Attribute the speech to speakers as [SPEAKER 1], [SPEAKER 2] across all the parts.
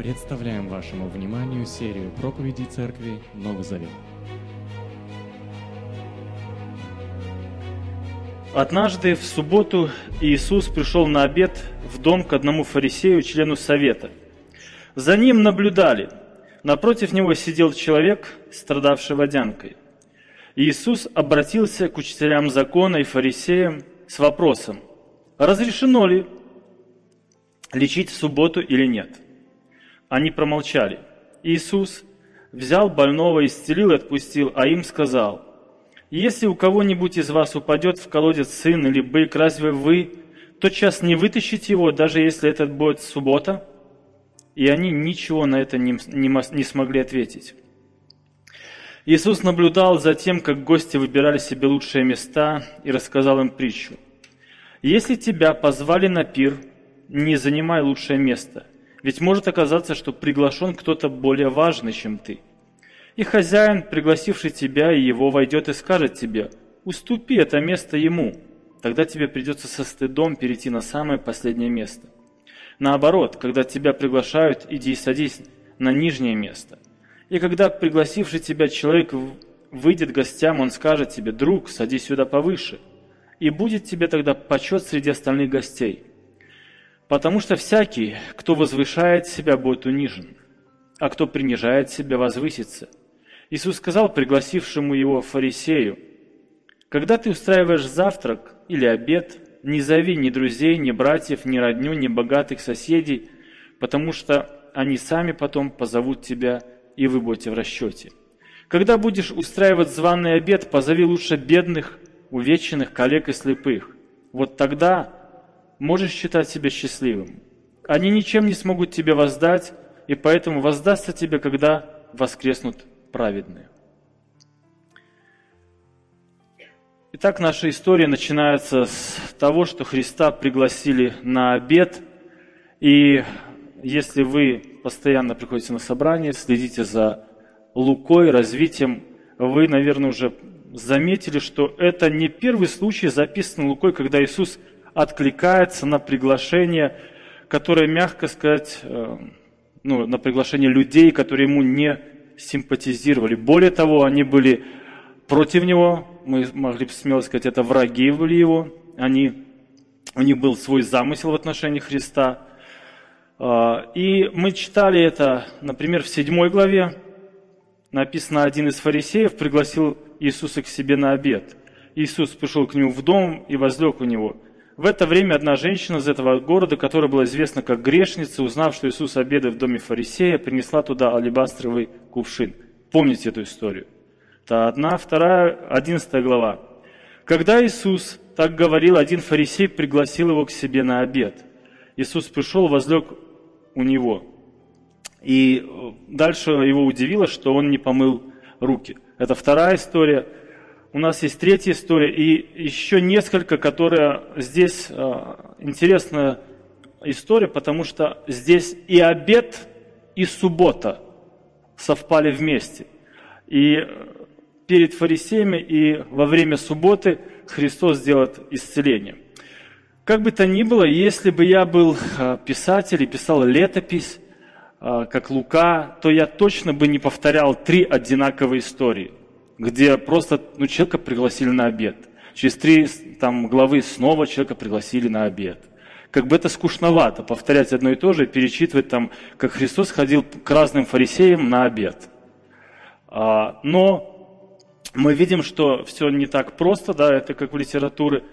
[SPEAKER 1] Представляем вашему вниманию серию проповедей Церкви Новый Завет.
[SPEAKER 2] Однажды в субботу Иисус пришел на обед в дом к одному фарисею, члену совета. За ним наблюдали. Напротив него сидел человек, страдавший водянкой. Иисус обратился к учителям закона и фарисеям с вопросом, разрешено ли лечить в субботу или нет. Они промолчали. Иисус взял больного, исцелил и отпустил, а им сказал, «Если у кого-нибудь из вас упадет в колодец сын или бык, разве вы тотчас не вытащите его, даже если это будет суббота?» И они ничего на это не, не, не смогли ответить. Иисус наблюдал за тем, как гости выбирали себе лучшие места и рассказал им притчу. «Если тебя позвали на пир, не занимай лучшее место, ведь может оказаться, что приглашен кто-то более важный, чем ты. И хозяин, пригласивший тебя и его, войдет и скажет тебе, уступи это место ему, тогда тебе придется со стыдом перейти на самое последнее место. Наоборот, когда тебя приглашают, иди и садись на нижнее место. И когда пригласивший тебя человек выйдет гостям, он скажет тебе, друг, садись сюда повыше. И будет тебе тогда почет среди остальных гостей. Потому что всякий, кто возвышает себя, будет унижен, а кто принижает себя, возвысится. Иисус сказал пригласившему его фарисею, «Когда ты устраиваешь завтрак или обед, не зови ни друзей, ни братьев, ни родню, ни богатых соседей, потому что они сами потом позовут тебя, и вы будете в расчете. Когда будешь устраивать званый обед, позови лучше бедных, увеченных, коллег и слепых. Вот тогда можешь считать себя счастливым. Они ничем не смогут тебе воздать, и поэтому воздастся тебе, когда воскреснут праведные. Итак, наша история начинается с того, что Христа пригласили на обед. И если вы постоянно приходите на собрание, следите за Лукой, развитием, вы, наверное, уже заметили, что это не первый случай, записанный Лукой, когда Иисус откликается на приглашение, которое, мягко сказать, э, ну, на приглашение людей, которые ему не симпатизировали. Более того, они были против него, мы могли бы смело сказать, это враги были его, они, у них был свой замысел в отношении Христа. А, и мы читали это, например, в седьмой главе, написано, один из фарисеев пригласил Иисуса к себе на обед. Иисус пришел к нему в дом и возлег у него. В это время одна женщина из этого города, которая была известна как грешница, узнав, что Иисус обедает в доме фарисея, принесла туда алебастровый кувшин. Помните эту историю? Это одна, вторая, одиннадцатая глава. Когда Иисус так говорил, один фарисей пригласил его к себе на обед. Иисус пришел, возлег у него. И дальше его удивило, что он не помыл руки. Это вторая история. У нас есть третья история и еще несколько, которые здесь э, интересная история, потому что здесь и обед, и суббота совпали вместе. И перед фарисеями и во время субботы Христос сделает исцеление. Как бы то ни было, если бы я был а, писатель и писал летопись, а, как Лука, то я точно бы не повторял три одинаковые истории, где просто ну, человека пригласили на обед. Через три там, главы снова человека пригласили на обед. Как бы это скучновато, повторять одно и то же перечитывать там, как Христос ходил к разным фарисеям на обед. А, но мы видим, что все не так просто, да, это как в литературе.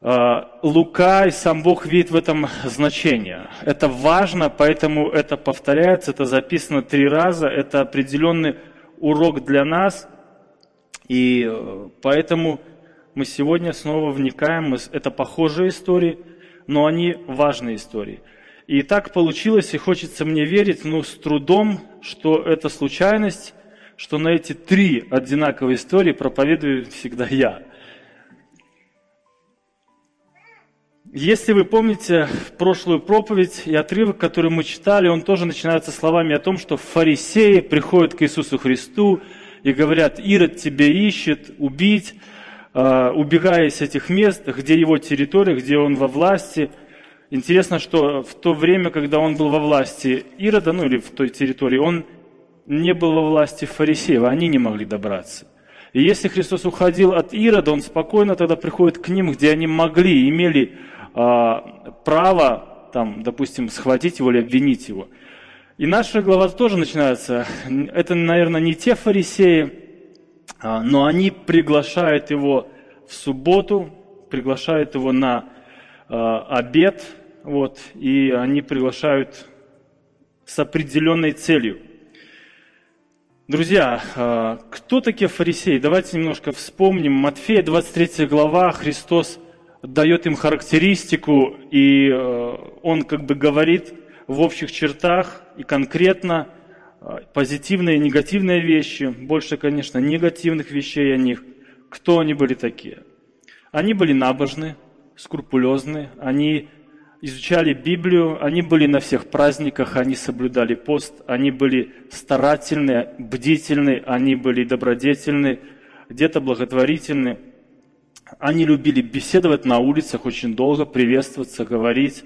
[SPEAKER 2] А, Лука и сам Бог видит в этом значение. Это важно, поэтому это повторяется, это записано три раза, это определенный урок для нас. И э, поэтому мы сегодня снова вникаем, это похожие истории, но они важные истории. И так получилось, и хочется мне верить, ну, с трудом, что это случайность, что на эти три одинаковые истории проповедую всегда я. Если вы помните прошлую проповедь и отрывок, который мы читали, он тоже начинается словами о том, что фарисеи приходят к Иисусу Христу и говорят, Ирод тебя ищет, убить, а, убегая из этих мест, где его территория, где он во власти. Интересно, что в то время, когда он был во власти Ирода, ну или в той территории, он не был во власти фарисеев, они не могли добраться. И если Христос уходил от Ирода, он спокойно тогда приходит к ним, где они могли, имели а, право, там, допустим, схватить его или обвинить его. И наша глава тоже начинается. Это, наверное, не те фарисеи, а, но они приглашают его в субботу, приглашают его на а, обед, вот, и они приглашают с определенной целью. Друзья, а, кто такие фарисеи? Давайте немножко вспомним. Матфея, 23 глава, Христос дает им характеристику, и он как бы говорит в общих чертах и конкретно э, позитивные и негативные вещи, больше, конечно, негативных вещей о них. Кто они были такие? Они были набожны, скрупулезны, они изучали Библию, они были на всех праздниках, они соблюдали пост, они были старательны, бдительны, они были добродетельны, где-то благотворительны – они любили беседовать на улицах очень долго, приветствоваться, говорить.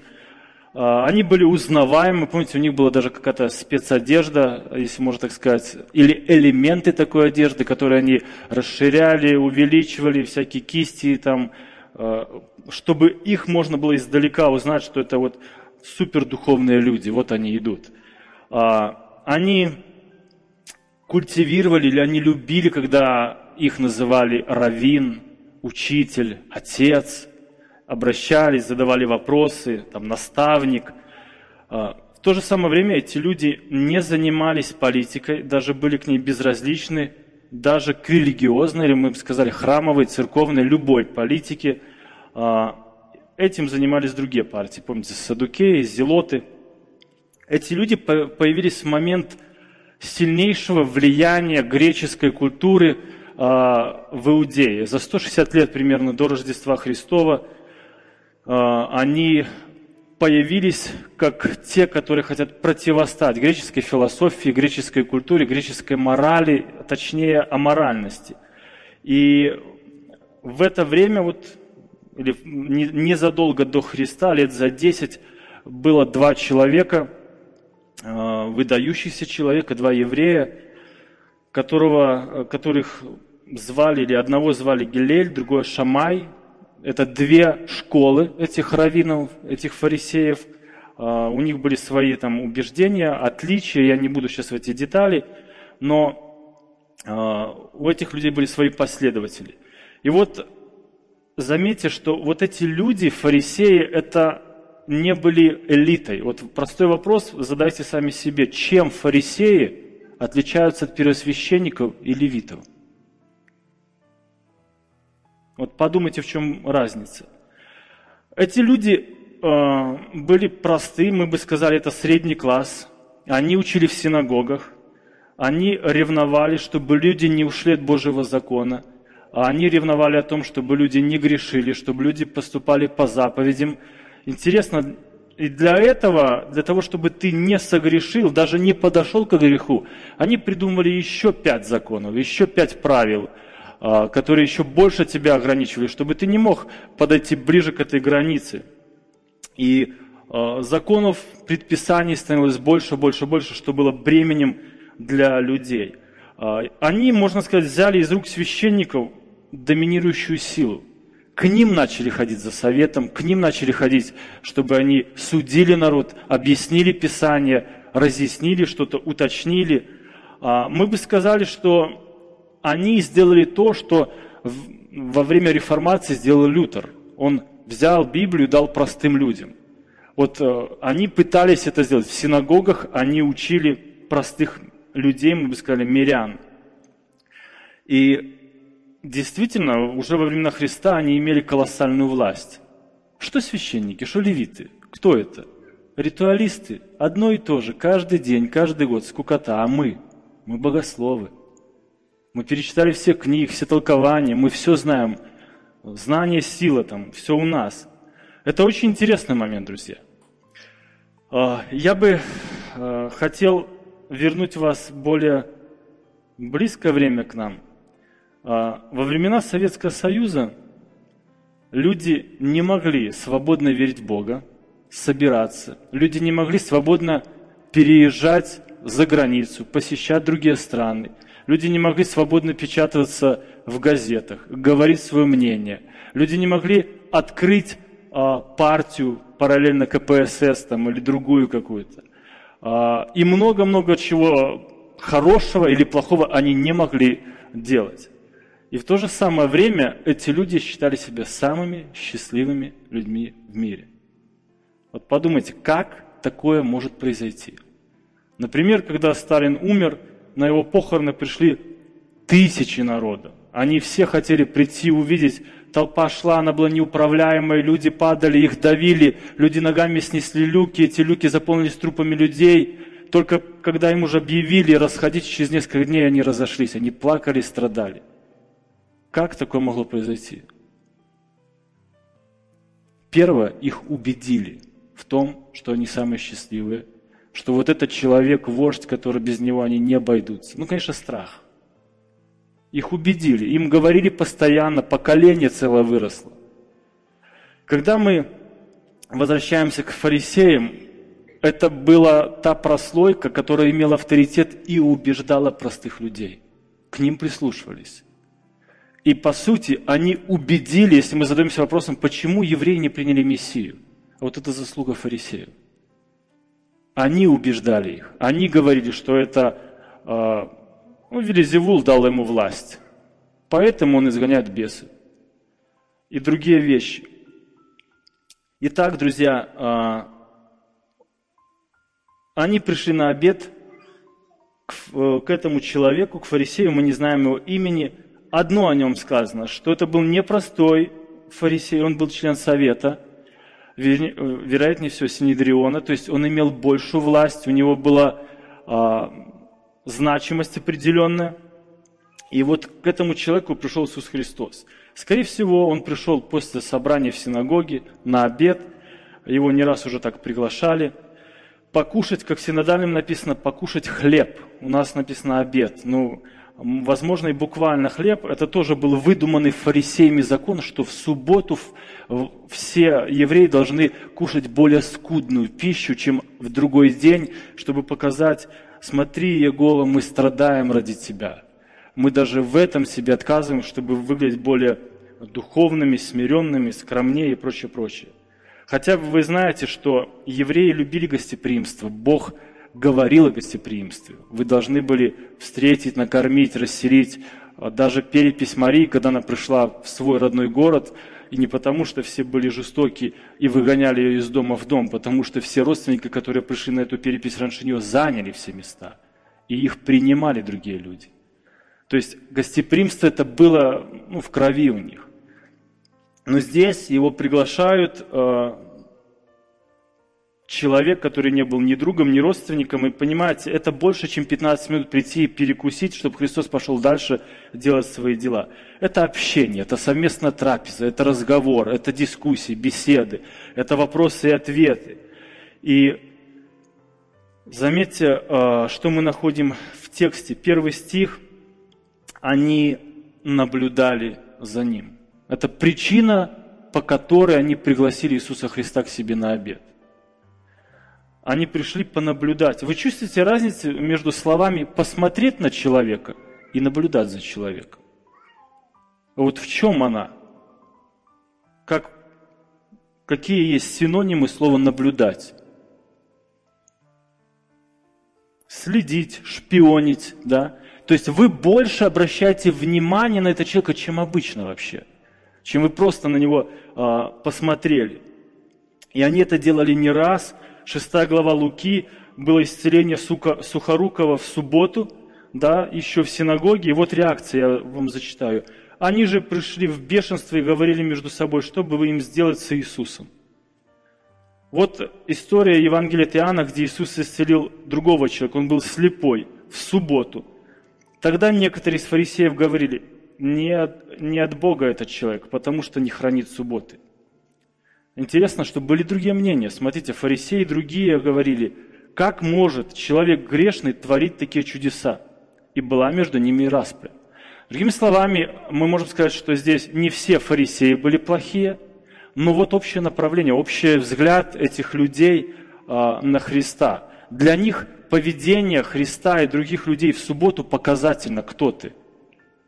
[SPEAKER 2] А, они были узнаваемы, помните, у них была даже какая-то спецодежда, если можно так сказать, или элементы такой одежды, которые они расширяли, увеличивали, всякие кисти там, а, чтобы их можно было издалека узнать, что это вот супердуховные люди, вот они идут. А, они культивировали или они любили, когда их называли раввин, учитель, отец, обращались, задавали вопросы, там, наставник. А, в то же самое время эти люди не занимались политикой, даже были к ней безразличны, даже к религиозной, или мы бы сказали, храмовой, церковной, любой политике. А, этим занимались другие партии, помните, Садукеи, Зелоты. Эти люди появились в момент сильнейшего влияния греческой культуры – а, в Иудее. За 160 лет примерно до Рождества Христова они появились как те, которые хотят противостать греческой философии, греческой культуре, греческой морали, точнее аморальности. И в это время, вот, или незадолго до Христа, лет за 10, было два человека, а, выдающихся человека, два еврея, которого, которых звали, или одного звали Гилель, другой Шамай. Это две школы этих раввинов, этих фарисеев. А, у них были свои там убеждения, отличия, я не буду сейчас в эти детали, но а, у этих людей были свои последователи. И вот заметьте, что вот эти люди, фарисеи, это не были элитой. Вот простой вопрос задайте сами себе, чем фарисеи отличаются от первосвященников и левитов. Вот подумайте, в чем разница. Эти люди э, были просты, мы бы сказали, это средний класс. Они учили в синагогах. Они ревновали, чтобы люди не ушли от Божьего закона. Они ревновали о том, чтобы люди не грешили, чтобы люди поступали по заповедям. Интересно, и для этого, для того, чтобы ты не согрешил, даже не подошел к греху, они придумали еще пять законов, еще пять правил, а, которые еще больше тебя ограничивали, чтобы ты не мог подойти ближе к этой границе. И а, законов, предписаний становилось больше, больше, больше, что было бременем для людей. А, они, можно сказать, взяли из рук священников доминирующую силу. К ним начали ходить за советом, к ним начали ходить, чтобы они судили народ, объяснили Писание, разъяснили что-то, уточнили. А, мы бы сказали, что они сделали то, что во время реформации сделал Лютер. Он взял Библию и дал простым людям. Вот э, они пытались это сделать. В синагогах они учили простых людей, мы бы сказали, мирян. И действительно, уже во времена Христа они имели колоссальную власть. Что священники, что левиты? Кто это? Ритуалисты. Одно и то же, каждый день, каждый год, скукота. А мы? Мы богословы. Мы перечитали все книги, все толкования, мы все знаем. Знание, сила там, все у нас. Это очень интересный момент, друзья. А, я бы а, хотел вернуть вас более близкое время к нам – а, во времена Советского Союза люди не могли свободно верить в Бога, собираться, люди не могли свободно переезжать за границу, посещать другие страны. Люди не могли свободно печататься в газетах, говорить свое мнение. Люди не могли открыть а, партию параллельно КПСС там, или другую какую-то. А, и много-много чего хорошего или плохого они не могли делать. И в то же самое время эти люди считали себя самыми счастливыми людьми в мире. Вот подумайте, как такое может произойти? Например, когда Сталин умер, на его похороны пришли тысячи народа. Они все хотели прийти увидеть. Толпа шла, она была неуправляемая, люди падали, их давили, люди ногами снесли люки, эти люки заполнились трупами людей. Только когда им уже объявили расходить, через несколько дней они разошлись, они плакали, страдали. Как такое могло произойти? Первое, их убедили в том, что они самые счастливые, что вот этот человек, вождь, который без него они не обойдутся. Ну, конечно, страх. Их убедили, им говорили постоянно, поколение целое выросло. Когда мы возвращаемся к фарисеям, это была та прослойка, которая имела авторитет и убеждала простых людей. К ним прислушивались. И по сути они убедили, если мы задаемся вопросом, почему евреи не приняли Мессию. А вот это заслуга фарисеев. Они убеждали их. Они говорили, что это э, ну, Велизевул дал ему власть. Поэтому он изгоняет бесы. И другие вещи. Итак, друзья, э, они пришли на обед к, э, к этому человеку, к фарисею, мы не знаем его имени. Одно о нем сказано, что это был непростой фарисей, он был член совета – вероятнее всего, Синедриона, то есть он имел большую власть, у него была а, значимость определенная. И вот к этому человеку пришел Иисус Христос. Скорее всего, он пришел после собрания в синагоге на обед, его не раз уже так приглашали, покушать, как в синодальном написано, покушать хлеб. У нас написано обед. Ну, возможно, и буквально хлеб, это тоже был выдуманный фарисеями закон, что в субботу все евреи должны кушать более скудную пищу, чем в другой день, чтобы показать, смотри, Егола, мы страдаем ради тебя. Мы даже в этом себе отказываем, чтобы выглядеть более духовными, смиренными, скромнее и прочее, прочее. Хотя вы знаете, что евреи любили гостеприимство. Бог говорил о гостеприимстве. Вы должны были встретить, накормить, расселить. Даже перепись Марии, когда она пришла в свой родной город, и не потому, что все были жестоки и выгоняли ее из дома в дом, потому что все родственники, которые пришли на эту перепись раньше нее, заняли все места. И их принимали другие люди. То есть гостеприимство это было ну, в крови у них. Но здесь его приглашают э, человек, который не был ни другом, ни родственником. И понимаете, это больше, чем 15 минут прийти и перекусить, чтобы Христос пошел дальше делать свои дела. Это общение, это совместная трапеза, это разговор, это дискуссии, беседы, это вопросы и ответы. И заметьте, а, что мы находим в тексте. Первый стих, они наблюдали за ним. Это причина, по которой они пригласили Иисуса Христа к себе на обед они пришли понаблюдать. Вы чувствуете разницу между словами «посмотреть на человека» и «наблюдать за человеком»? Вот в чем она? Как, какие есть синонимы слова «наблюдать»? Следить, шпионить, да? То есть вы больше обращаете внимание на этого человека, чем обычно вообще, чем вы просто на него а, посмотрели. И они это делали не раз, 6 глава Луки, было исцеление Сухорукова в субботу, да, еще в синагоге. И вот реакция, я вам зачитаю. Они же пришли в бешенство и говорили между собой, что бы вы им сделать с Иисусом. Вот история Евангелия Иоанна, где Иисус исцелил другого человека, он был слепой в субботу. Тогда некоторые из фарисеев говорили, не от, не от Бога этот человек, потому что не хранит субботы. Интересно, что были другие мнения. Смотрите, фарисеи и другие говорили, как может человек грешный творить такие чудеса? И была между ними распря. Другими словами, мы можем сказать, что здесь не все фарисеи были плохие, но вот общее направление, общий взгляд этих людей а, на Христа. Для них поведение Христа и других людей в субботу показательно, кто ты.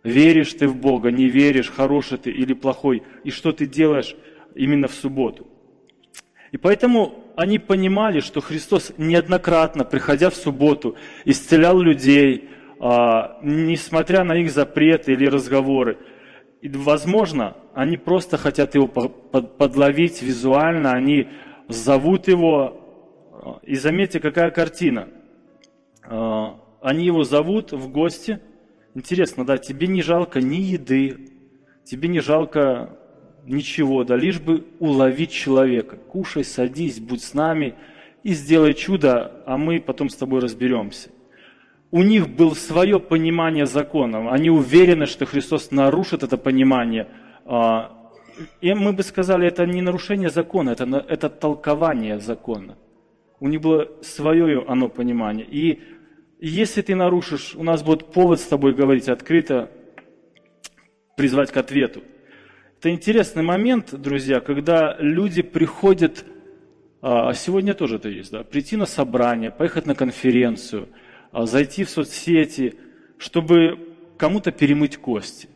[SPEAKER 2] Веришь ты в Бога, не веришь, хороший ты или плохой, и что ты делаешь именно в субботу. И поэтому они понимали, что Христос неоднократно, приходя в субботу, исцелял людей, а, несмотря на их запреты или разговоры. И, возможно, они просто хотят его подловить визуально, они зовут его. И заметьте, какая картина. А, они его зовут в гости. Интересно, да, тебе не жалко ни еды, тебе не жалко ничего, да лишь бы уловить человека. Кушай, садись, будь с нами и сделай чудо, а мы потом с тобой разберемся. У них было свое понимание закона. Они уверены, что Христос нарушит это понимание. А, и мы бы сказали, это не нарушение закона, это, это толкование закона. У них было свое оно понимание. И если ты нарушишь, у нас будет повод с тобой говорить открыто, призвать к ответу. Это интересный момент, друзья, когда люди приходят, а сегодня тоже это есть, да, прийти на собрание, поехать на конференцию, а, зайти в соцсети, чтобы кому-то перемыть кости,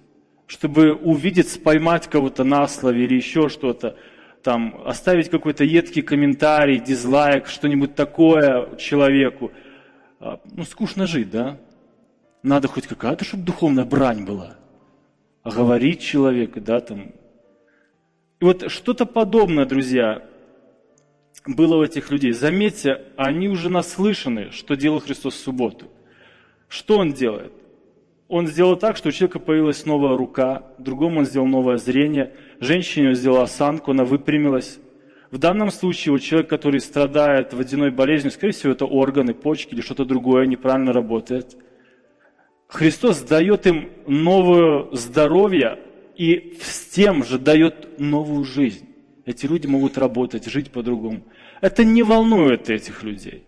[SPEAKER 2] чтобы увидеть, поймать кого-то на слове или еще что-то, там, оставить какой-то едкий комментарий, дизлайк, что-нибудь такое человеку. А, ну, скучно жить, да? Надо хоть какая-то, чтобы духовная брань была говорить человека, да, там. И вот что-то подобное, друзья, было у этих людей. Заметьте, они уже наслышаны, что делал Христос в субботу. Что Он делает? Он сделал так, что у человека появилась новая рука, другому он сделал новое зрение, женщине он сделал осанку, она выпрямилась. В данном случае у человека, который страдает водяной болезнью, скорее всего, это органы, почки или что-то другое неправильно работает – Христос дает им новое здоровье и с тем же дает новую жизнь. Эти люди могут работать, жить по-другому. Это не волнует этих людей.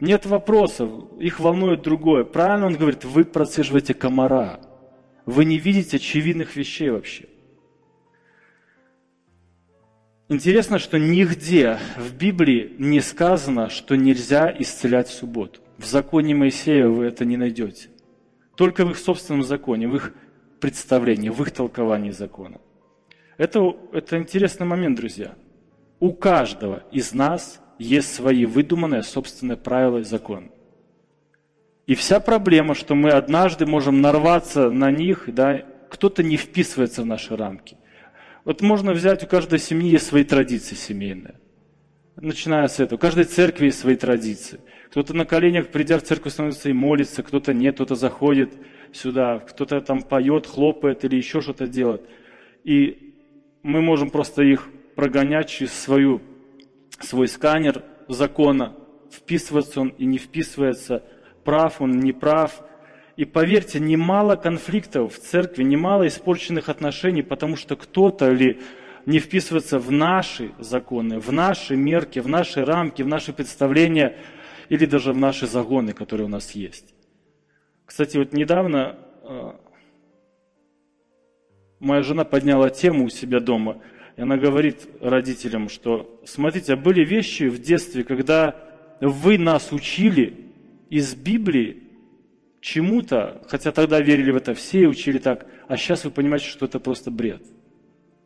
[SPEAKER 2] Нет вопросов, их волнует другое. Правильно он говорит, вы процеживаете комара. Вы не видите очевидных вещей вообще. Интересно, что нигде в Библии не сказано, что нельзя исцелять в субботу. В законе Моисея вы это не найдете. Только в их собственном законе, в их представлении, в их толковании закона. Это, это интересный момент, друзья. У каждого из нас есть свои выдуманные собственные правила и законы. И вся проблема, что мы однажды можем нарваться на них, да, кто-то не вписывается в наши рамки. Вот можно взять, у каждой семьи есть свои традиции семейные. Начиная с этого. У каждой церкви есть свои традиции. Кто-то на коленях, придя в церковь, становится и молится, кто-то нет, кто-то заходит сюда, кто-то там поет, хлопает или еще что-то делает. И мы можем просто их прогонять через свою, свой сканер закона, вписывается он и не вписывается, прав он, не прав. И поверьте, немало конфликтов в церкви, немало испорченных отношений, потому что кто-то или не вписывается в наши законы, в наши мерки, в наши рамки, в наши представления – или даже в наши загоны, которые у нас есть. Кстати, вот недавно э, моя жена подняла тему у себя дома, и она говорит родителям, что, смотрите, а были вещи в детстве, когда вы нас учили из Библии чему-то, хотя тогда верили в это все и учили так, а сейчас вы понимаете, что это просто бред,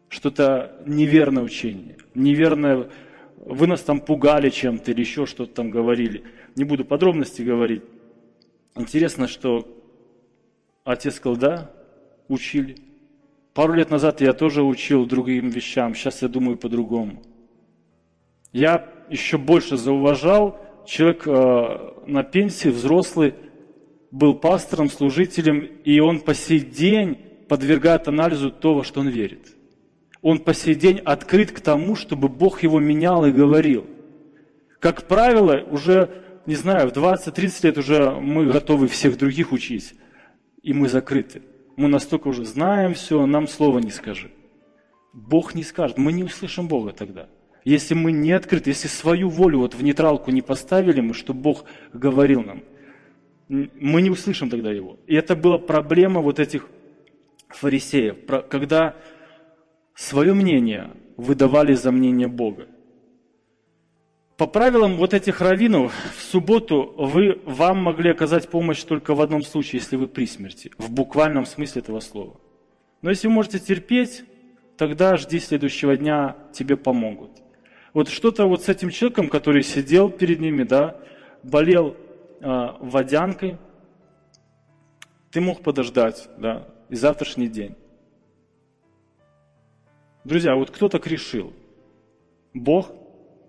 [SPEAKER 2] что-то неверное учение, неверное вы нас там пугали чем-то или еще что-то там говорили. Не буду подробности говорить. Интересно, что отец сказал, да, учили. Пару лет назад я тоже учил другим вещам, сейчас я думаю по-другому. Я еще больше зауважал, человек э, на пенсии, взрослый, был пастором, служителем, и он по сей день подвергает анализу того, что он верит он по сей день открыт к тому, чтобы Бог его менял и говорил. Как правило, уже, не знаю, в 20-30 лет уже мы готовы всех других учить, и мы закрыты. Мы настолько уже знаем все, нам слова не скажи. Бог не скажет, мы не услышим Бога тогда. Если мы не открыты, если свою волю вот в нейтралку не поставили мы, чтобы Бог говорил нам, мы не услышим тогда Его. И это была проблема вот этих фарисеев, когда свое мнение выдавали за мнение Бога. По правилам вот этих раввинов, в субботу вы, вам могли оказать помощь только в одном случае, если вы при смерти, в буквальном смысле этого слова. Но если вы можете терпеть, тогда жди следующего дня, тебе помогут. Вот что-то вот с этим человеком, который сидел перед ними, да, болел э, водянкой, ты мог подождать, да, и завтрашний день. Друзья, вот кто так решил? Бог?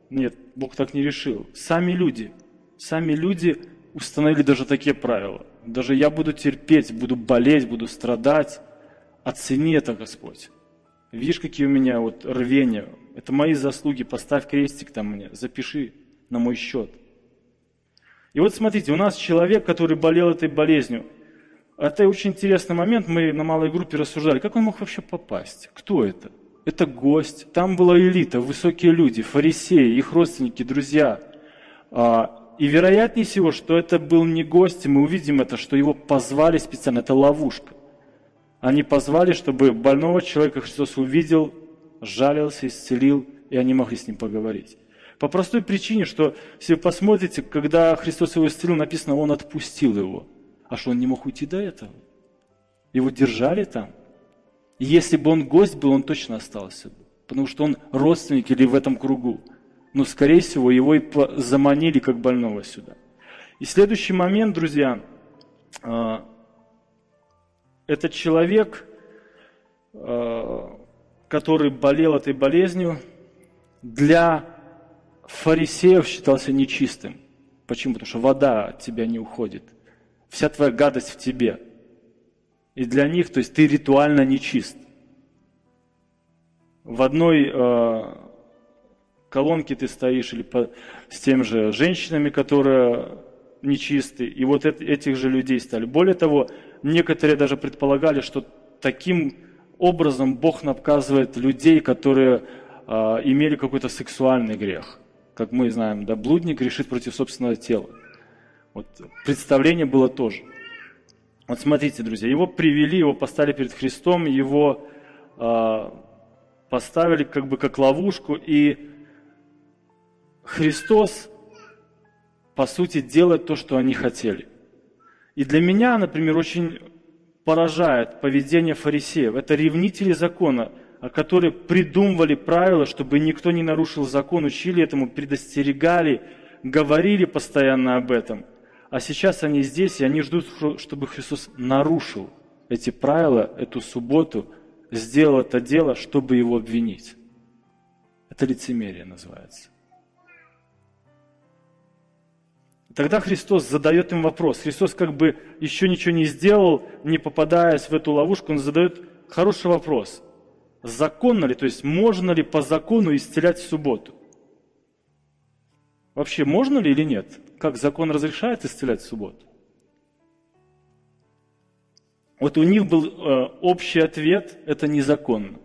[SPEAKER 2] Нет, Бог так не решил. Сами люди. Сами люди установили даже такие правила. Даже я буду терпеть, буду болеть, буду страдать. Оцени это, Господь. Видишь, какие у меня вот рвения. Это мои заслуги. Поставь крестик там мне. Запиши на мой счет. И вот смотрите, у нас человек, который болел этой болезнью. Это очень интересный момент. Мы на малой группе рассуждали, как он мог вообще попасть? Кто это? Это гость. Там была элита, высокие люди, фарисеи, их родственники, друзья. А, и вероятнее всего, что это был не гость, мы увидим это, что его позвали специально, это ловушка. Они позвали, чтобы больного человека Христос увидел, жалился, исцелил, и они могли с ним поговорить. По простой причине, что если вы посмотрите, когда Христос его исцелил, написано, он отпустил его. А что, он не мог уйти до этого? Его держали там. Если бы он гость был, он точно остался бы. Потому что он родственник или в этом кругу. Но, скорее всего, его и заманили как больного сюда. И следующий момент, друзья, а, этот человек, а, который болел этой болезнью, для фарисеев считался нечистым. Почему? Потому что вода от тебя не уходит. Вся твоя гадость в тебе – и для них, то есть ты ритуально нечист. В одной э, колонке ты стоишь или по, с тем же женщинами, которые нечисты, и вот это, этих же людей стали. Более того, некоторые даже предполагали, что таким образом Бог наказывает людей, которые э, имели какой-то сексуальный грех. Как мы знаем, да, блудник грешит против собственного тела. Вот представление было тоже. Вот смотрите, друзья, его привели, его поставили перед Христом, его э, поставили как бы как ловушку, и Христос, по сути, делает то, что они хотели. И для меня, например, очень поражает поведение фарисеев. Это ревнители закона, которые придумывали правила, чтобы никто не нарушил закон, учили этому, предостерегали, говорили постоянно об этом. А сейчас они здесь, и они ждут, чтобы Христос нарушил эти правила, эту субботу, сделал это дело, чтобы его обвинить. Это лицемерие называется. Тогда Христос задает им вопрос. Христос как бы еще ничего не сделал, не попадаясь в эту ловушку, он задает хороший вопрос. Законно ли, то есть можно ли по закону исцелять в субботу? Вообще можно ли или нет? Как закон разрешает исцелять в субботу? Вот у них был э, общий ответ – это незаконно.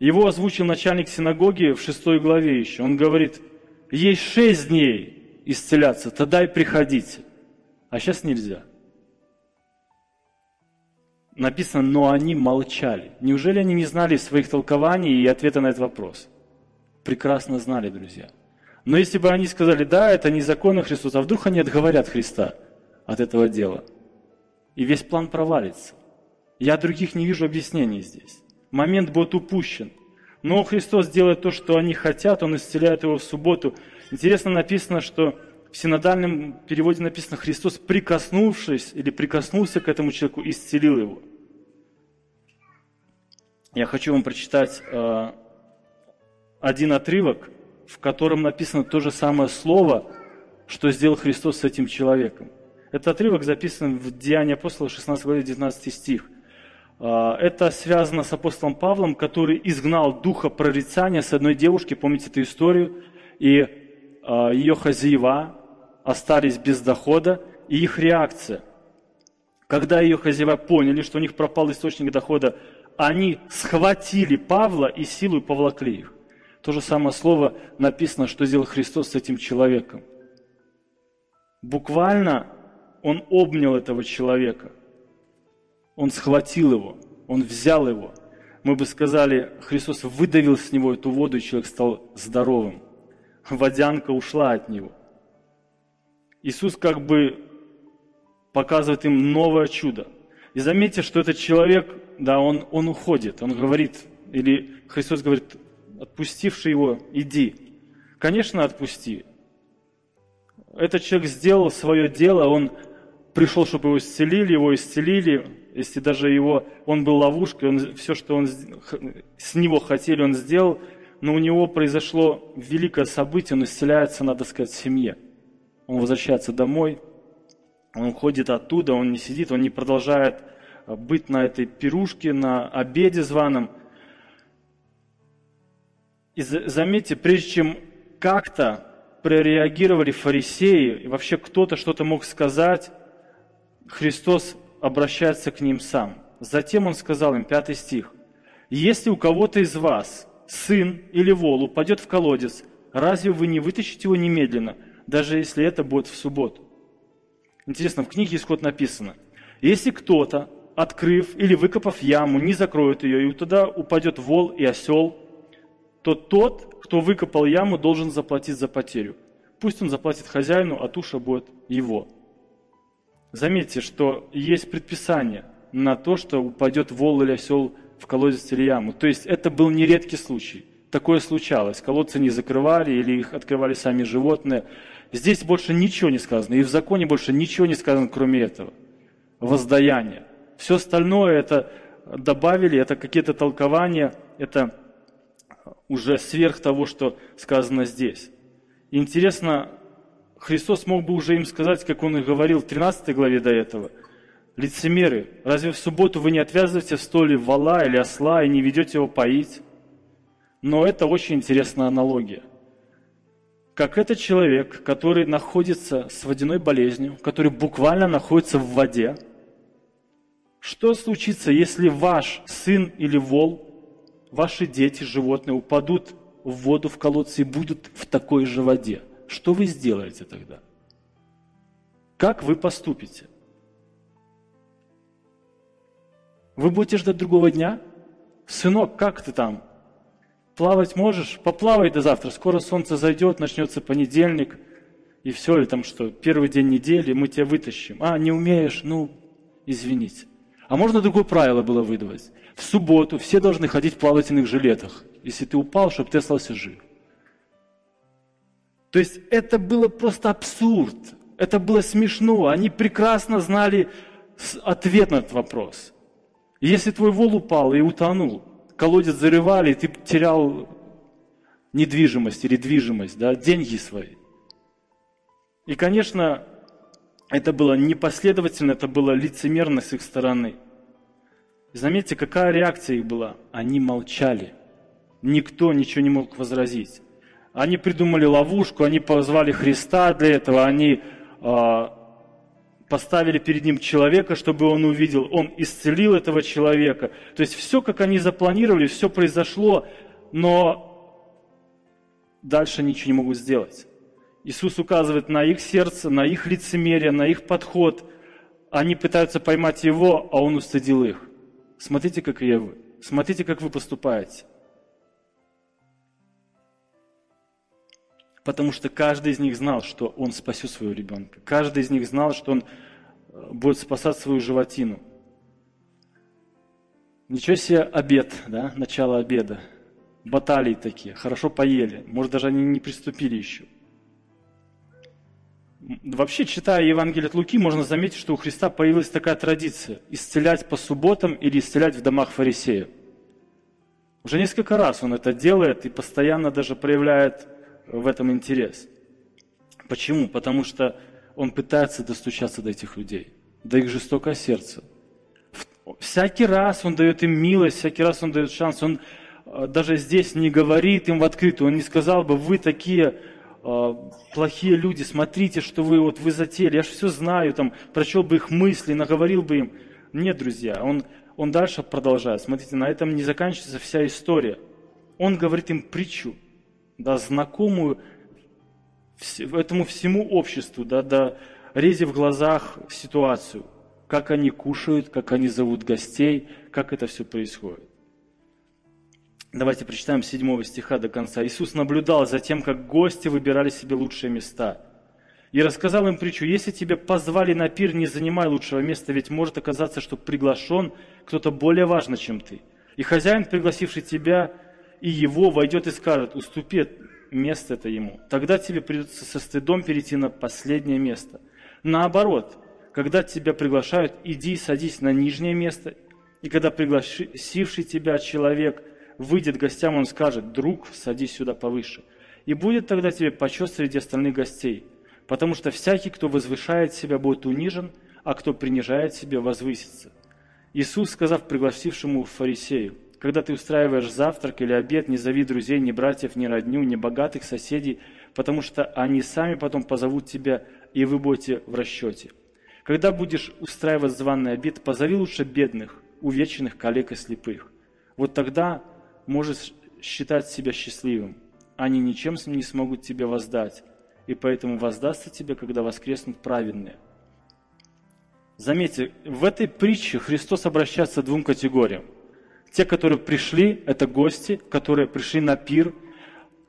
[SPEAKER 2] Его озвучил начальник синагоги в шестой главе еще. Он говорит, есть шесть дней исцеляться, тогда и приходите. А сейчас нельзя. Написано, но они молчали. Неужели они не знали своих толкований и ответа на этот вопрос? Прекрасно знали, друзья. Но если бы они сказали, да, это незаконно Христос, а вдруг они отговорят Христа от этого дела? И весь план провалится. Я других не вижу объяснений здесь. Момент будет упущен. Но Христос делает то, что они хотят, Он исцеляет его в субботу. Интересно написано, что в синодальном переводе написано «Христос, прикоснувшись или прикоснулся к этому человеку, исцелил его». Я хочу вам прочитать э, один отрывок – в котором написано то же самое слово, что сделал Христос с этим человеком. Этот отрывок записан в Деянии апостола 16 главе 19 стих. А, это связано с апостолом Павлом, который изгнал духа прорицания с одной девушки, помните эту историю, и а, ее хозяева остались без дохода, и их реакция. Когда ее хозяева поняли, что у них пропал источник дохода, они схватили Павла и силой повлакли их. То же самое слово написано, что сделал Христос с этим человеком. Буквально он обнял этого человека. Он схватил его, он взял его. мы бы сказали, Христос выдавил с него эту воду, и человек стал здоровым. Водянка ушла от него. Иисус как бы показывает им новое чудо. И заметьте, что этот человек, да, он, он уходит, он говорит, или Христос говорит, отпустивший его, иди. Конечно, отпусти. Этот человек сделал свое дело, он пришел, чтобы его исцелили, его исцелили, если даже его, он был ловушкой, он, все, что он, с него хотели, он сделал, но у него произошло великое событие, он исцеляется, надо сказать, в семье. Он возвращается домой, он уходит оттуда, он не сидит, он не продолжает быть на этой пирушке, на обеде званом. И заметьте, прежде чем как-то прореагировали фарисеи, и вообще кто-то что-то мог сказать, Христос обращается к ним сам. Затем Он сказал им, пятый стих, «Если у кого-то из вас сын или вол упадет в колодец, разве вы не вытащите его немедленно, даже если это будет в субботу?» Интересно, в книге «Исход» написано, «Если кто-то, открыв или выкопав яму, не закроет ее, и туда упадет вол и осел, то тот, кто выкопал яму, должен заплатить за потерю. Пусть он заплатит хозяину, а туша будет его». Заметьте, что есть предписание на то, что упадет вол или осел в колодец или яму. То есть это был нередкий случай. Такое случалось. Колодцы не закрывали или их открывали сами животные. Здесь больше ничего не сказано. И в законе больше ничего не сказано, кроме этого. Воздаяние. Все остальное это добавили, это какие-то толкования, это уже сверх того, что сказано здесь. Интересно, Христос мог бы уже им сказать, как Он и говорил в 13 главе до этого. Лицемеры, разве в субботу вы не отвязываете в столе вала или осла и не ведете его поить? Но это очень интересная аналогия как этот человек, который находится с водяной болезнью, который буквально находится в воде, что случится, если ваш сын или вол, ваши дети, животные упадут в воду в колодце и будут в такой же воде? Что вы сделаете тогда? Как вы поступите? Вы будете ждать другого дня? Сынок, как ты там? Плавать можешь? Поплавай до завтра. Скоро солнце зайдет, начнется понедельник. И все, или там что, первый день недели, мы тебя вытащим. А, не умеешь? Ну, извините. А можно другое правило было выдавать? В субботу все должны ходить в плавательных жилетах. Если ты упал, чтобы ты остался жив. То есть это было просто абсурд. Это было смешно. Они прекрасно знали ответ на этот вопрос. Если твой вол упал и утонул, колодец зарывали, и ты терял недвижимость или движимость, да, деньги свои. И, конечно, это было непоследовательно, это было лицемерно с их стороны. И заметьте, какая реакция их была? Они молчали. Никто ничего не мог возразить. Они придумали ловушку, они позвали Христа для этого, они э, поставили перед ним человека, чтобы он увидел, он исцелил этого человека. То есть все, как они запланировали, все произошло, но дальше ничего не могут сделать. Иисус указывает на их сердце, на их лицемерие, на их подход. Они пытаются поймать его, а он устыдил их. Смотрите, как я вы. Смотрите, как вы поступаете. Потому что каждый из них знал, что он спасет своего ребенка. Каждый из них знал, что он э, будет спасать свою животину. Ничего себе обед, да, начало обеда. Баталии такие, хорошо поели. Может, даже они не приступили еще. Вообще, читая Евангелие от Луки, можно заметить, что у Христа появилась такая традиция – исцелять по субботам или исцелять в домах фарисеев. Уже несколько раз он это делает и постоянно даже проявляет в этом интерес. Почему? Потому что он пытается достучаться до этих людей, до их жестокого сердца. Всякий раз он дает им милость, всякий раз он дает шанс. Он э, даже здесь не говорит им в открытую, он не сказал бы, вы такие э, плохие люди, смотрите, что вы вот вы затеяли, я же все знаю, там, прочел бы их мысли, наговорил бы им. Нет, друзья, он, он дальше продолжает. Смотрите, на этом не заканчивается вся история. Он говорит им притчу да, знакомую этому всему обществу, да, да, рези в глазах ситуацию, как они кушают, как они зовут гостей, как это все происходит. Давайте прочитаем 7 стиха до конца. Иисус наблюдал за тем, как гости выбирали себе лучшие места. И рассказал им притчу, если тебя позвали на пир, не занимай лучшего места, ведь может оказаться, что приглашен кто-то более важный, чем ты. И хозяин, пригласивший тебя и его, войдет и скажет, уступи место это ему. Тогда тебе придется со стыдом перейти на последнее место. Наоборот, когда тебя приглашают, иди садись на нижнее место, и когда пригласивший тебя человек выйдет к гостям, он скажет, друг, садись сюда повыше. И будет тогда тебе почет среди остальных гостей. Потому что всякий, кто возвышает себя, будет унижен, а кто принижает себя, возвысится. Иисус, сказав пригласившему фарисею, когда ты устраиваешь завтрак или обед, не зови друзей, ни братьев, ни родню, ни богатых соседей, потому что они сами потом позовут тебя, и вы будете в расчете. Когда будешь устраивать званый обед, позови лучше бедных, увеченных, коллег и слепых. Вот тогда можешь считать себя счастливым. Они ничем не смогут тебе воздать, и поэтому воздастся тебе, когда воскреснут праведные. Заметьте, в этой притче Христос обращается к двум категориям. Те, которые пришли, это гости, которые пришли на пир,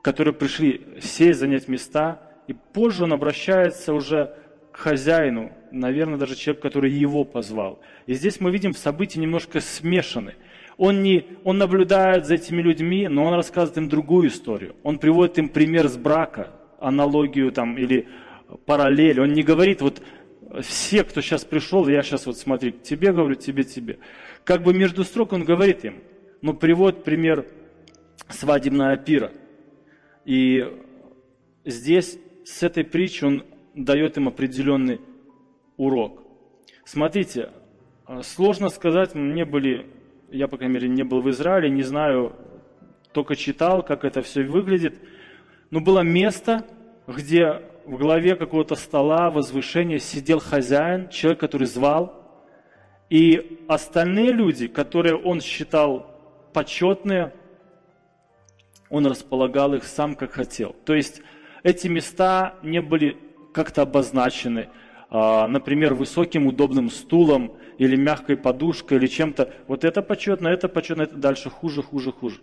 [SPEAKER 2] которые пришли сесть, занять места, и позже он обращается уже к хозяину, наверное, даже человек, который его позвал. И здесь мы видим события немножко смешаны. Он, не, он наблюдает за этими людьми, но он рассказывает им другую историю. Он приводит им пример с брака, аналогию там или параллель. Он не говорит, вот все, кто сейчас пришел, я сейчас вот смотри, тебе говорю, тебе, тебе. Как бы между строк он говорит им, но приводит пример свадебного пира. И здесь с этой притчей он дает им определенный урок. Смотрите, сложно сказать, мне были я, по крайней мере, не был в Израиле, не знаю, только читал, как это все выглядит. Но было место, где в главе какого-то стола, возвышения сидел хозяин, человек, который звал, и остальные люди, которые он считал почетные, он располагал их сам, как хотел. То есть эти места не были как-то обозначены, например, высоким удобным стулом или мягкой подушкой или чем-то. Вот это почетно, это почетно, это дальше хуже, хуже, хуже.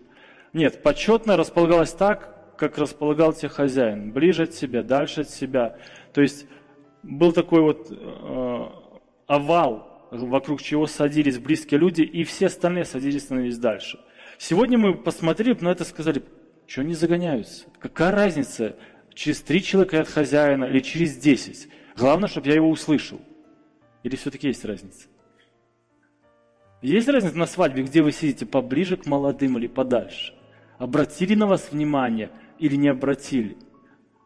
[SPEAKER 2] Нет, почетно располагалось так, как располагал тебя хозяин, ближе от себя, дальше от себя. То есть был такой вот э, овал, вокруг чего садились близкие люди, и все остальные садились, становились дальше. Сегодня мы посмотрели на это и сказали, что они загоняются? Какая разница, через три человека от хозяина или через десять? Главное, чтобы я его услышал. Или все-таки есть разница? Есть разница на свадьбе, где вы сидите поближе к молодым или подальше? Обратили на вас внимание или не обратили?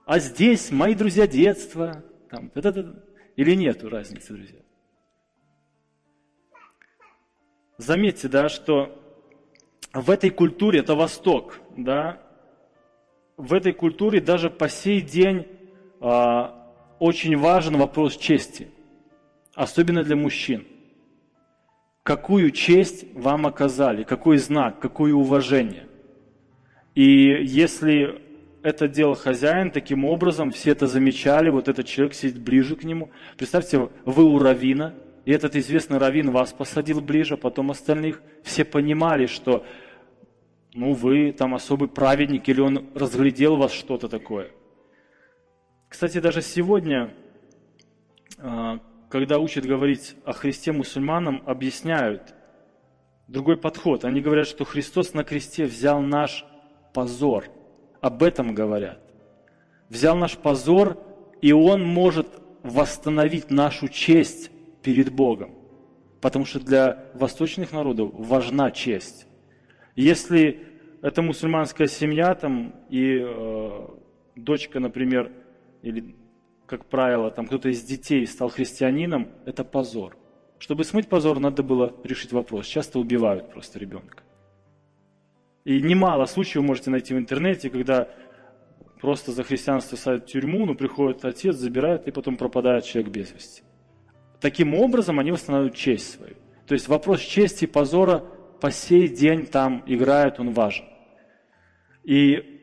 [SPEAKER 2] А здесь мои друзья детства, там, да -да -да. или нету разницы, друзья? Заметьте, да, что в этой культуре, это Восток, да, в этой культуре даже по сей день а, очень важен вопрос чести, особенно для мужчин. Какую честь вам оказали, какой знак, какое уважение. И если это делал хозяин, таким образом все это замечали, вот этот человек сидит ближе к нему. Представьте, вы у равина, и этот известный равин вас посадил ближе, а потом остальных. Все понимали, что ну, вы там особый праведник, или он разглядел вас что-то такое – кстати, даже сегодня, а, когда учат говорить о Христе мусульманам, объясняют другой подход. Они говорят, что Христос на кресте взял наш позор. Об этом говорят. Взял наш позор, и Он может восстановить нашу честь перед Богом. Потому что для восточных народов важна честь. Если это мусульманская семья там, и э, дочка, например, или, как правило, там кто-то из детей стал христианином, это позор. Чтобы смыть позор, надо было решить вопрос. Часто убивают просто ребенка. И немало случаев вы можете найти в интернете, когда просто за христианство садят в тюрьму, но приходит отец, забирает, и потом пропадает человек без вести. Таким образом они восстанавливают честь свою. То есть вопрос чести и позора по сей день там играет, он важен. И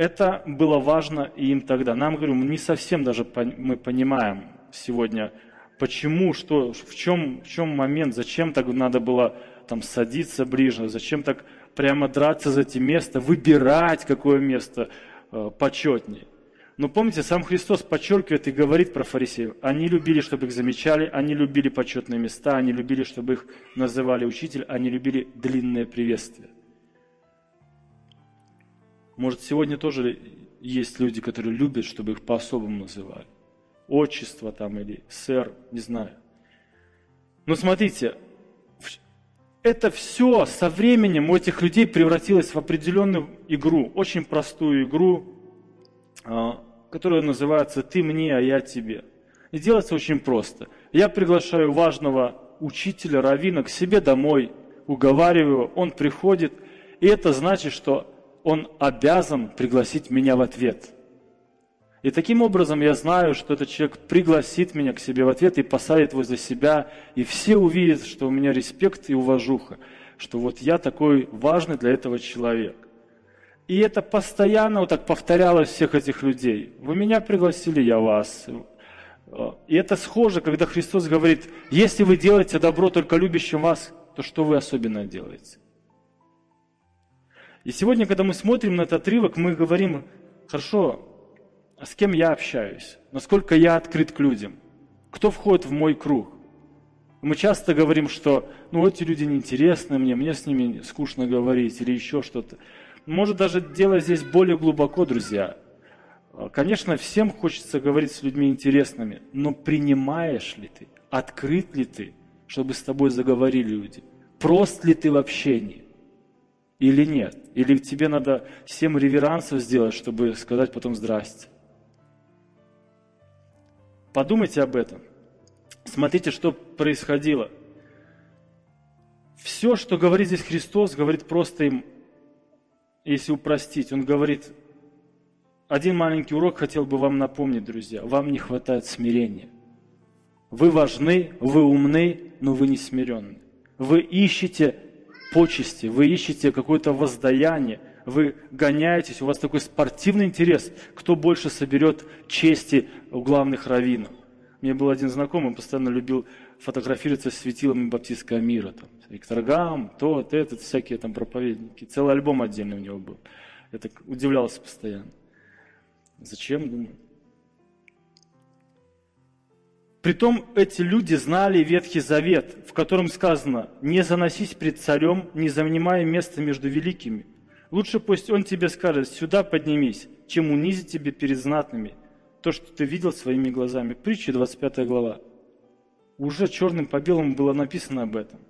[SPEAKER 2] это было важно и им тогда. Нам, говорю, не совсем даже мы понимаем сегодня, почему, что, в чем, в чем момент, зачем так надо было там садиться ближе, зачем так прямо драться за эти места, выбирать, какое место э, почетнее. Но помните, сам Христос подчеркивает и говорит про фарисеев. Они любили, чтобы их замечали, они любили почетные места, они любили, чтобы их называли учитель, они любили длинное приветствие. Может, сегодня тоже есть люди, которые любят, чтобы их по-особому называли. Отчество там или сэр, не знаю. Но смотрите, это все со временем у этих людей превратилось в определенную игру, очень простую игру, а, которая называется «ты мне, а я тебе». И делается очень просто. Я приглашаю важного учителя, равина к себе домой, уговариваю он приходит, и это значит, что он обязан пригласить меня в ответ. И таким образом я знаю, что этот человек пригласит меня к себе в ответ и посадит возле себя, и все увидят, что у меня респект и уважуха, что вот я такой важный для этого человека. И это постоянно вот так повторялось всех этих людей. Вы меня пригласили, я вас. И это схоже, когда Христос говорит, если вы делаете добро только любящим вас, то что вы особенно делаете? И сегодня, когда мы смотрим на этот отрывок, мы говорим, хорошо, а с кем я общаюсь? Насколько я открыт к людям? Кто входит в мой круг? Мы часто говорим, что ну эти люди неинтересны мне, мне с ними скучно говорить или еще что-то. Может даже дело здесь более глубоко, друзья. Конечно, всем хочется говорить с людьми интересными, но принимаешь ли ты, открыт ли ты, чтобы с тобой заговорили люди? Прост ли ты в общении? Или нет? Или тебе надо семь реверансов сделать, чтобы сказать потом «здрасте». Подумайте об этом. Смотрите, что происходило. Все, что говорит здесь Христос, говорит просто им если упростить, он говорит, один маленький урок хотел бы вам напомнить, друзья. Вам не хватает смирения. Вы важны, вы умны, но вы не смиренны. Вы ищете почести, вы ищете какое-то воздаяние, вы гоняетесь, у вас такой спортивный интерес, кто больше соберет чести у главных раввинов. Меня был один знакомый, он постоянно любил фотографироваться с светилами баптистского мира. Там, Виктор Гам, тот, этот, всякие там проповедники. Целый альбом отдельный у него был. Я так удивлялся постоянно. Зачем, думаю. Притом эти люди знали Ветхий Завет, в котором сказано, не заносись пред царем, не занимая место между великими. Лучше пусть он тебе скажет, сюда поднимись, чем унизить тебе перед знатными то, что ты видел своими глазами. Притча 25 глава. Уже черным по белому было написано об этом.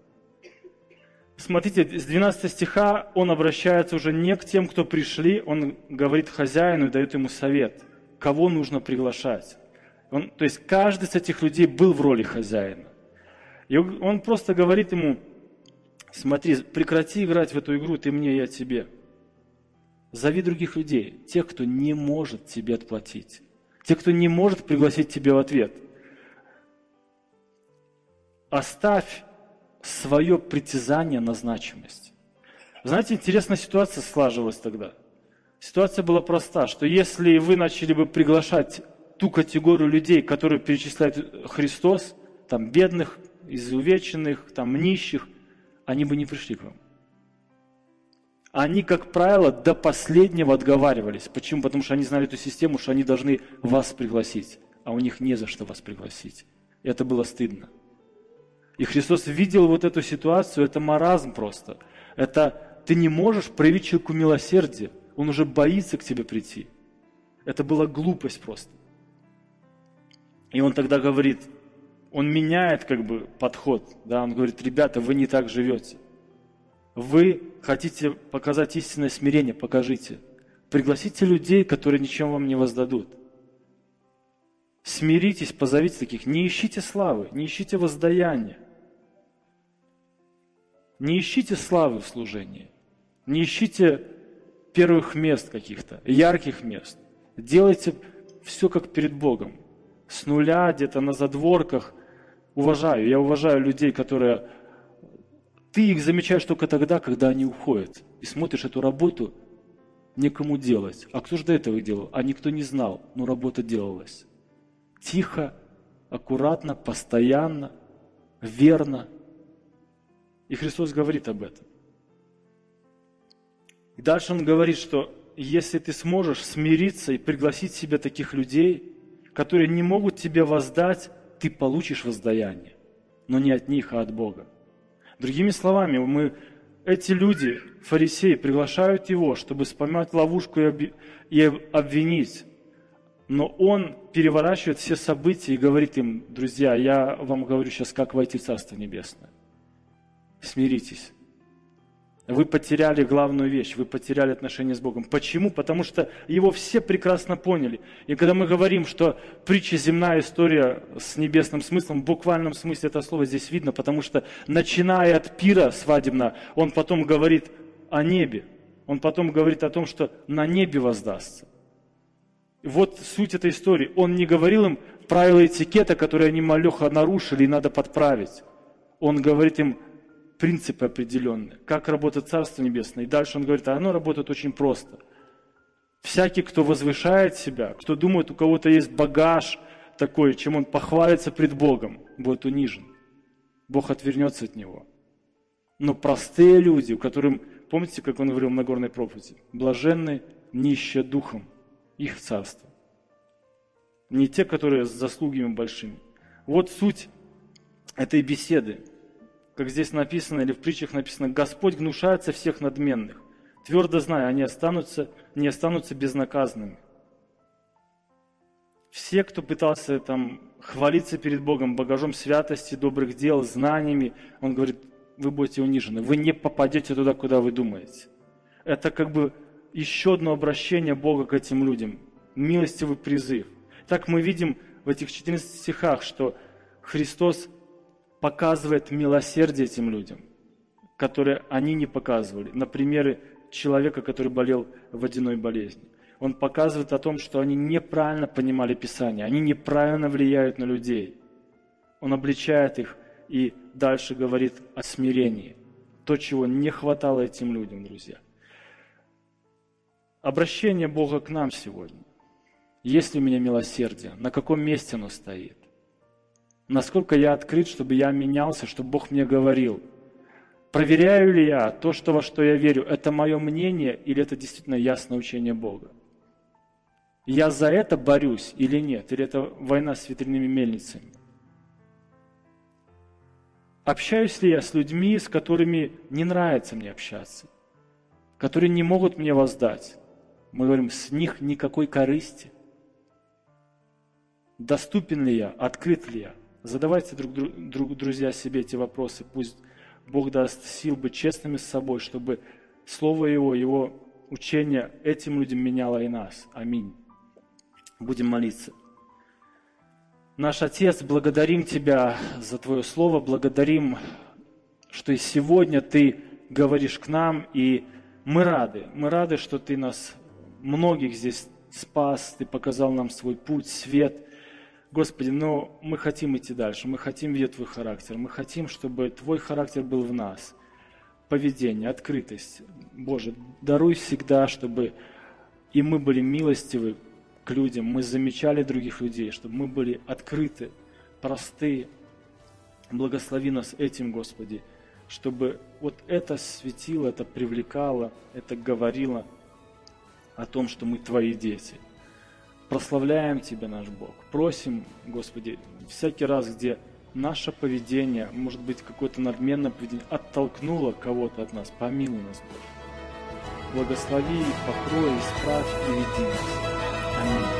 [SPEAKER 2] Смотрите, с 12 стиха он обращается уже не к тем, кто пришли, он говорит хозяину и дает ему совет, кого нужно приглашать. Он, то есть каждый из этих людей был в роли хозяина. И он просто говорит ему, смотри, прекрати играть в эту игру, ты мне, я тебе. Зови других людей, тех, кто не может тебе отплатить, тех, кто не может пригласить тебя в ответ. Оставь свое притязание на значимость. Знаете, интересная ситуация слаживалась тогда. Ситуация была проста, что если вы начали бы приглашать ту категорию людей, которые перечисляет Христос, там бедных, изувеченных, там нищих, они бы не пришли к вам. Они, как правило, до последнего отговаривались. Почему? Потому что они знали эту систему, что они должны вас пригласить, а у них не за что вас пригласить. И это было стыдно. И Христос видел вот эту ситуацию, это маразм просто. Это ты не можешь проявить человеку милосердие, он уже боится к тебе прийти. Это была глупость просто. И он тогда говорит, он меняет как бы подход, да, он говорит, ребята, вы не так живете. Вы хотите показать истинное смирение, покажите. Пригласите людей, которые ничем вам не воздадут. Смиритесь, позовите таких. Не ищите славы, не ищите воздаяния. Не ищите славы в служении, не ищите первых мест каких-то, ярких мест. Делайте все как перед Богом. С нуля, где-то на задворках. Уважаю, я уважаю людей, которые... Ты их замечаешь только тогда, когда они уходят. И смотришь эту работу, некому делать. А кто же до этого делал? А никто не знал, но работа делалась. Тихо, аккуратно, постоянно, верно – и Христос говорит об этом. И дальше он говорит, что если ты сможешь смириться и пригласить себе таких людей, которые не могут тебе воздать, ты получишь воздаяние, но не от них, а от Бога. Другими словами, мы, эти люди, фарисеи, приглашают его, чтобы споймать ловушку и обвинить. Но он переворачивает все события и говорит им, друзья, я вам говорю сейчас, как войти в Царство Небесное. Смиритесь. Вы потеряли главную вещь, вы потеряли отношения с Богом. Почему? Потому что его все прекрасно поняли. И когда мы говорим, что притча земная история с небесным смыслом, в буквальном смысле это слово здесь видно, потому что начиная от пира свадебного, он потом говорит о небе. Он потом говорит о том, что на небе воздастся. Вот суть этой истории. Он не говорил им правила этикета, которые они малеха нарушили и надо подправить. Он говорит им, принципы определенные, как работает Царство Небесное. И дальше он говорит, а оно работает очень просто. Всякий, кто возвышает себя, кто думает, у кого-то есть багаж такой, чем он похвалится пред Богом, будет унижен. Бог отвернется от него. Но простые люди, у которых, помните, как он говорил в Нагорной проповеди, блаженны нищие духом, их царство. Не те, которые с заслугами большими. Вот суть этой беседы как здесь написано, или в притчах написано, Господь гнушается всех надменных, твердо зная, они останутся, не останутся безнаказанными. Все, кто пытался там хвалиться перед Богом багажом святости, добрых дел, знаниями, он говорит, вы будете унижены, вы не попадете туда, куда вы думаете. Это как бы еще одно обращение Бога к этим людям, милостивый призыв. Так мы видим в этих 14 стихах, что Христос показывает милосердие этим людям, которые они не показывали. На примере человека, который болел водяной болезнью. Он показывает о том, что они неправильно понимали Писание, они неправильно влияют на людей. Он обличает их и дальше говорит о смирении. То, чего не хватало этим людям, друзья. Обращение Бога к нам сегодня. Есть ли у меня милосердие? На каком месте оно стоит? Насколько я открыт, чтобы я менялся, чтобы Бог мне говорил. Проверяю ли я то, что, во что я верю, это мое мнение или это действительно ясное учение Бога? Я за это борюсь или нет? Или это война с ветряными мельницами? Общаюсь ли я с людьми, с которыми не нравится мне общаться, которые не могут мне воздать? Мы говорим, с них никакой корысти. Доступен ли я, открыт ли я? Задавайте, друг, друг, друзья, себе эти вопросы. Пусть Бог даст сил быть честными с собой, чтобы Слово Его, Его учение этим людям меняло и нас. Аминь. Будем молиться. Наш Отец, благодарим Тебя за Твое Слово, благодарим, что и сегодня Ты говоришь к нам, и мы рады. Мы рады, что Ты нас, многих здесь спас, Ты показал нам свой путь, свет – Господи, но мы хотим идти дальше, мы хотим видеть Твой характер, мы хотим, чтобы Твой характер был в нас. Поведение, открытость. Боже, даруй всегда, чтобы и мы были милостивы к людям, мы замечали других людей, чтобы мы были открыты, просты. Благослови нас этим, Господи, чтобы вот это светило, это привлекало, это говорило о том, что мы Твои дети – прославляем Тебя, наш Бог. Просим, Господи, всякий раз, где наше поведение, может быть, какое-то надменное поведение, оттолкнуло кого-то от нас, помилуй нас, Боже. Благослови, покрой, исправь и веди нас. Аминь.